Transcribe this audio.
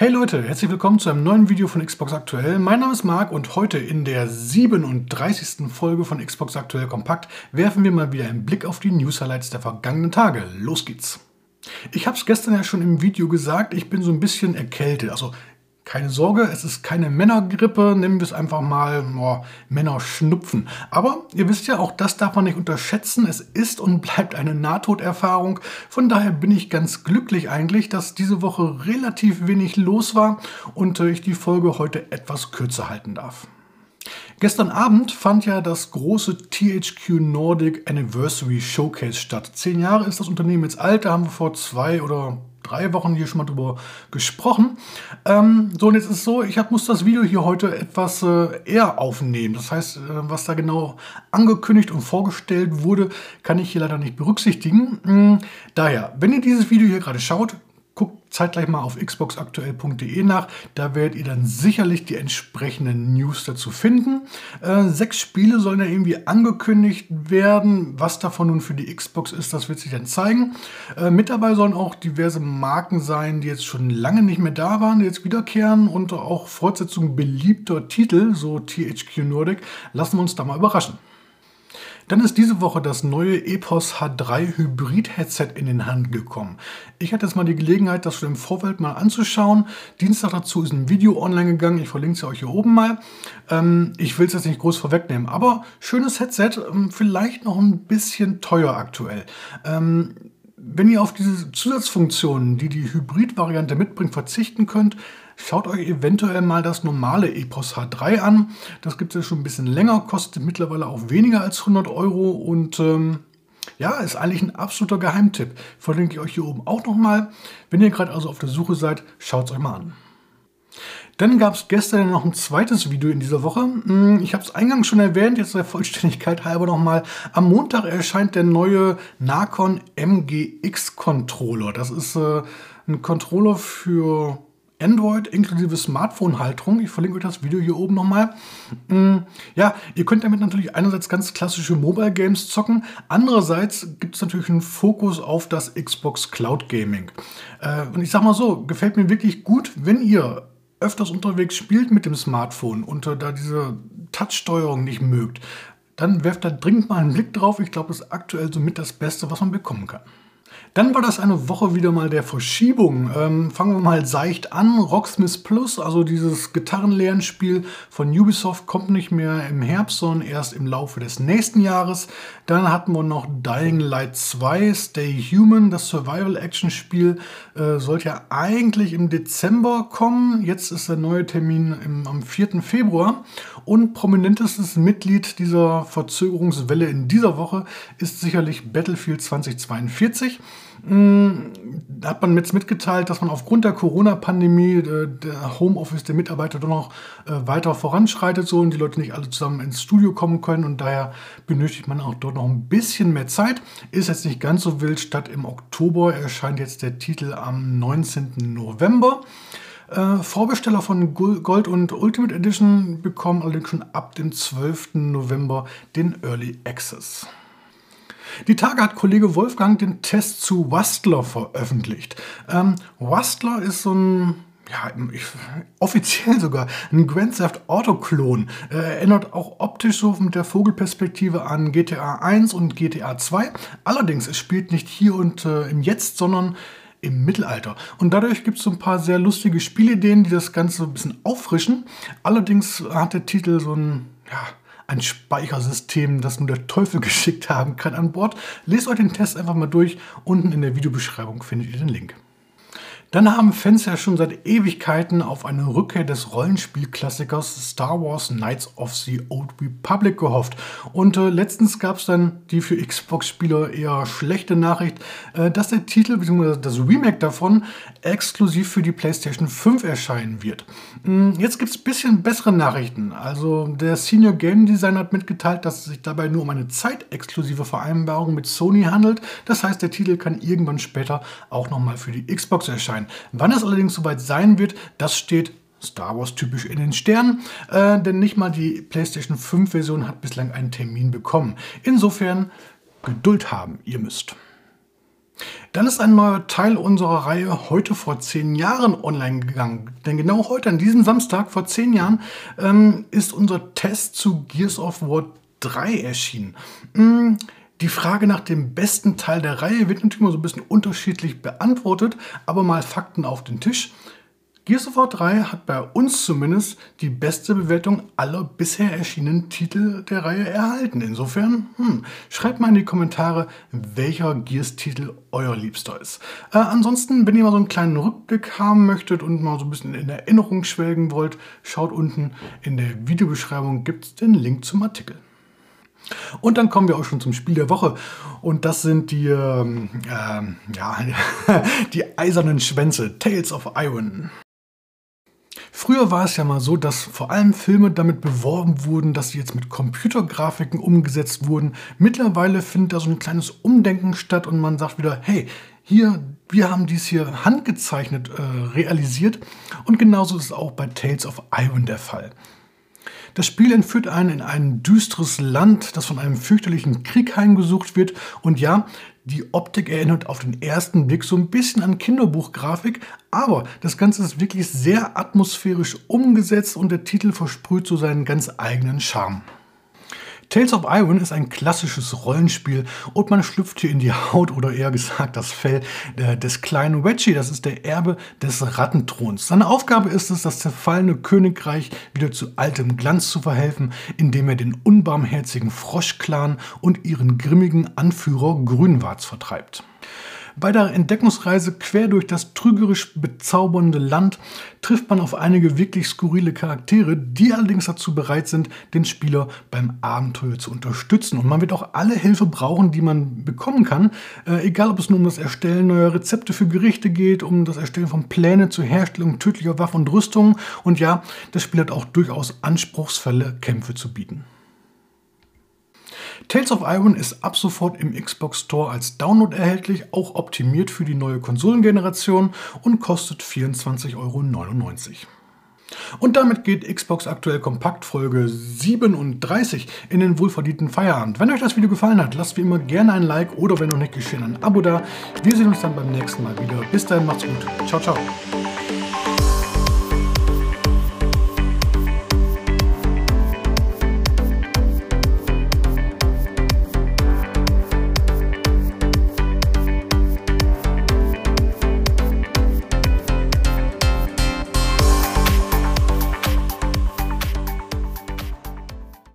Hey Leute, herzlich willkommen zu einem neuen Video von Xbox Aktuell. Mein Name ist Marc und heute in der 37. Folge von Xbox Aktuell Kompakt werfen wir mal wieder einen Blick auf die News-Highlights der vergangenen Tage. Los geht's! Ich habe es gestern ja schon im Video gesagt, ich bin so ein bisschen erkältet. Also keine Sorge, es ist keine Männergrippe, nennen wir es einfach mal oh, Männerschnupfen. Aber ihr wisst ja, auch das darf man nicht unterschätzen. Es ist und bleibt eine Nahtoderfahrung. Von daher bin ich ganz glücklich eigentlich, dass diese Woche relativ wenig los war und äh, ich die Folge heute etwas kürzer halten darf. Gestern Abend fand ja das große THQ Nordic Anniversary Showcase statt. Zehn Jahre ist das Unternehmen jetzt alt, da haben wir vor zwei oder drei Wochen hier schon mal drüber gesprochen. Ähm, so, und jetzt ist es so, ich hab, muss das Video hier heute etwas äh, eher aufnehmen. Das heißt, äh, was da genau angekündigt und vorgestellt wurde, kann ich hier leider nicht berücksichtigen. Ähm, daher, wenn ihr dieses Video hier gerade schaut, Guckt zeitgleich mal auf xboxaktuell.de nach. Da werdet ihr dann sicherlich die entsprechenden News dazu finden. Äh, sechs Spiele sollen ja irgendwie angekündigt werden. Was davon nun für die Xbox ist, das wird sich dann zeigen. Äh, mit dabei sollen auch diverse Marken sein, die jetzt schon lange nicht mehr da waren, die jetzt wiederkehren und auch Fortsetzungen beliebter Titel, so THQ Nordic. Lassen wir uns da mal überraschen. Dann ist diese Woche das neue Epos H3 Hybrid Headset in den Hand gekommen. Ich hatte jetzt mal die Gelegenheit, das schon im Vorfeld mal anzuschauen. Dienstag dazu ist ein Video online gegangen. Ich verlinke es euch hier oben mal. Ähm, ich will es jetzt nicht groß vorwegnehmen, aber schönes Headset, ähm, vielleicht noch ein bisschen teuer aktuell. Ähm, wenn ihr auf diese Zusatzfunktionen, die die Hybrid-Variante mitbringt, verzichten könnt, schaut euch eventuell mal das normale EPOS H3 an. Das gibt es ja schon ein bisschen länger, kostet mittlerweile auch weniger als 100 Euro und ähm, ja, ist eigentlich ein absoluter Geheimtipp. Verlinke ich euch hier oben auch nochmal. Wenn ihr gerade also auf der Suche seid, schaut es euch mal an. Dann gab es gestern noch ein zweites Video in dieser Woche. Hm, ich habe es eingangs schon erwähnt, jetzt der Vollständigkeit halber nochmal. Am Montag erscheint der neue Nacon MGX Controller. Das ist äh, ein Controller für Android inklusive Smartphone-Halterung. Ich verlinke euch das Video hier oben nochmal. Hm, ja, ihr könnt damit natürlich einerseits ganz klassische Mobile Games zocken, andererseits gibt es natürlich einen Fokus auf das Xbox Cloud Gaming. Äh, und ich sag mal so, gefällt mir wirklich gut, wenn ihr öfters unterwegs spielt mit dem Smartphone und da diese Touch-Steuerung nicht mögt, dann werft da dringend mal einen Blick drauf. Ich glaube, das ist aktuell somit das Beste, was man bekommen kann. Dann war das eine Woche wieder mal der Verschiebung. Ähm, fangen wir mal seicht an. Rocksmith Plus, also dieses Gitarrenlernspiel von Ubisoft, kommt nicht mehr im Herbst, sondern erst im Laufe des nächsten Jahres. Dann hatten wir noch Dying Light 2, Stay Human, das Survival-Action-Spiel, äh, sollte ja eigentlich im Dezember kommen. Jetzt ist der neue Termin im, am 4. Februar. Und prominentestes Mitglied dieser Verzögerungswelle in dieser Woche ist sicherlich Battlefield 2042. Hm, da hat man jetzt mitgeteilt, dass man aufgrund der Corona-Pandemie äh, der Homeoffice der Mitarbeiter doch noch äh, weiter voranschreitet so und die Leute nicht alle zusammen ins Studio kommen können und daher benötigt man auch dort noch ein bisschen mehr Zeit. Ist jetzt nicht ganz so wild. Statt im Oktober erscheint jetzt der Titel am 19. November. Äh, Vorbesteller von Gold und Ultimate Edition bekommen allerdings schon ab dem 12. November den Early Access. Die Tage hat Kollege Wolfgang den Test zu Wastler veröffentlicht. Ähm, Wastler ist so ein ja, ich, offiziell sogar ein Grand Theft Auto Klon. Äh, erinnert auch optisch so mit der Vogelperspektive an GTA 1 und GTA 2. Allerdings, es spielt nicht hier und äh, im Jetzt, sondern im Mittelalter. Und dadurch gibt es so ein paar sehr lustige Spielideen, die das Ganze ein bisschen auffrischen. Allerdings hat der Titel so ein, ja, ein Speichersystem, das nur der Teufel geschickt haben kann an Bord. Lest euch den Test einfach mal durch. Unten in der Videobeschreibung findet ihr den Link. Dann haben Fans ja schon seit Ewigkeiten auf eine Rückkehr des Rollenspielklassikers Star Wars Knights of the Old Republic gehofft. Und äh, letztens gab es dann die für Xbox-Spieler eher schlechte Nachricht, äh, dass der Titel bzw. das Remake davon exklusiv für die PlayStation 5 erscheinen wird. Hm, jetzt gibt es ein bisschen bessere Nachrichten. Also der Senior Game Designer hat mitgeteilt, dass es sich dabei nur um eine zeitexklusive Vereinbarung mit Sony handelt. Das heißt, der Titel kann irgendwann später auch nochmal für die Xbox erscheinen sein. Wann es allerdings soweit sein wird, das steht Star Wars typisch in den Sternen, äh, denn nicht mal die PlayStation 5 Version hat bislang einen Termin bekommen. Insofern Geduld haben, ihr müsst. Dann ist ein neuer Teil unserer Reihe heute vor zehn Jahren online gegangen. Denn genau heute, an diesem Samstag vor zehn Jahren, ähm, ist unser Test zu Gears of War 3 erschienen. Mm, die Frage nach dem besten Teil der Reihe wird natürlich mal so ein bisschen unterschiedlich beantwortet, aber mal Fakten auf den Tisch. Gears of War 3 hat bei uns zumindest die beste Bewertung aller bisher erschienenen Titel der Reihe erhalten. Insofern, hm, schreibt mal in die Kommentare, welcher Gears-Titel euer liebster ist. Äh, ansonsten, wenn ihr mal so einen kleinen Rückblick haben möchtet und mal so ein bisschen in Erinnerung schwelgen wollt, schaut unten in der Videobeschreibung gibt es den Link zum Artikel. Und dann kommen wir auch schon zum Spiel der Woche. Und das sind die, ähm, äh, ja, die eisernen Schwänze, Tales of Iron. Früher war es ja mal so, dass vor allem Filme damit beworben wurden, dass sie jetzt mit Computergrafiken umgesetzt wurden. Mittlerweile findet da so ein kleines Umdenken statt und man sagt wieder, hey, hier, wir haben dies hier handgezeichnet äh, realisiert. Und genauso ist es auch bei Tales of Iron der Fall. Das Spiel entführt einen in ein düsteres Land, das von einem fürchterlichen Krieg heimgesucht wird. Und ja, die Optik erinnert auf den ersten Blick so ein bisschen an Kinderbuchgrafik, aber das Ganze ist wirklich sehr atmosphärisch umgesetzt und der Titel versprüht so seinen ganz eigenen Charme. Tales of Iron ist ein klassisches Rollenspiel und man schlüpft hier in die Haut oder eher gesagt das Fell äh, des kleinen Wedgie. Das ist der Erbe des Rattenthrons. Seine Aufgabe ist es, das zerfallene Königreich wieder zu altem Glanz zu verhelfen, indem er den unbarmherzigen Froschclan und ihren grimmigen Anführer Grünwarz vertreibt. Bei der Entdeckungsreise quer durch das trügerisch bezaubernde Land trifft man auf einige wirklich skurrile Charaktere, die allerdings dazu bereit sind, den Spieler beim Abenteuer zu unterstützen. Und man wird auch alle Hilfe brauchen, die man bekommen kann, äh, egal ob es nur um das Erstellen neuer Rezepte für Gerichte geht, um das Erstellen von Plänen zur Herstellung tödlicher Waffen und Rüstungen. Und ja, das Spiel hat auch durchaus anspruchsvolle Kämpfe zu bieten. Tales of Iron ist ab sofort im Xbox Store als Download erhältlich, auch optimiert für die neue Konsolengeneration und kostet 24,99 Euro. Und damit geht Xbox aktuell Kompakt Folge 37 in den wohlverdienten Feierabend. Wenn euch das Video gefallen hat, lasst wie immer gerne ein Like oder wenn noch nicht geschehen, ein Abo da. Wir sehen uns dann beim nächsten Mal wieder. Bis dahin, macht's gut. Ciao, ciao.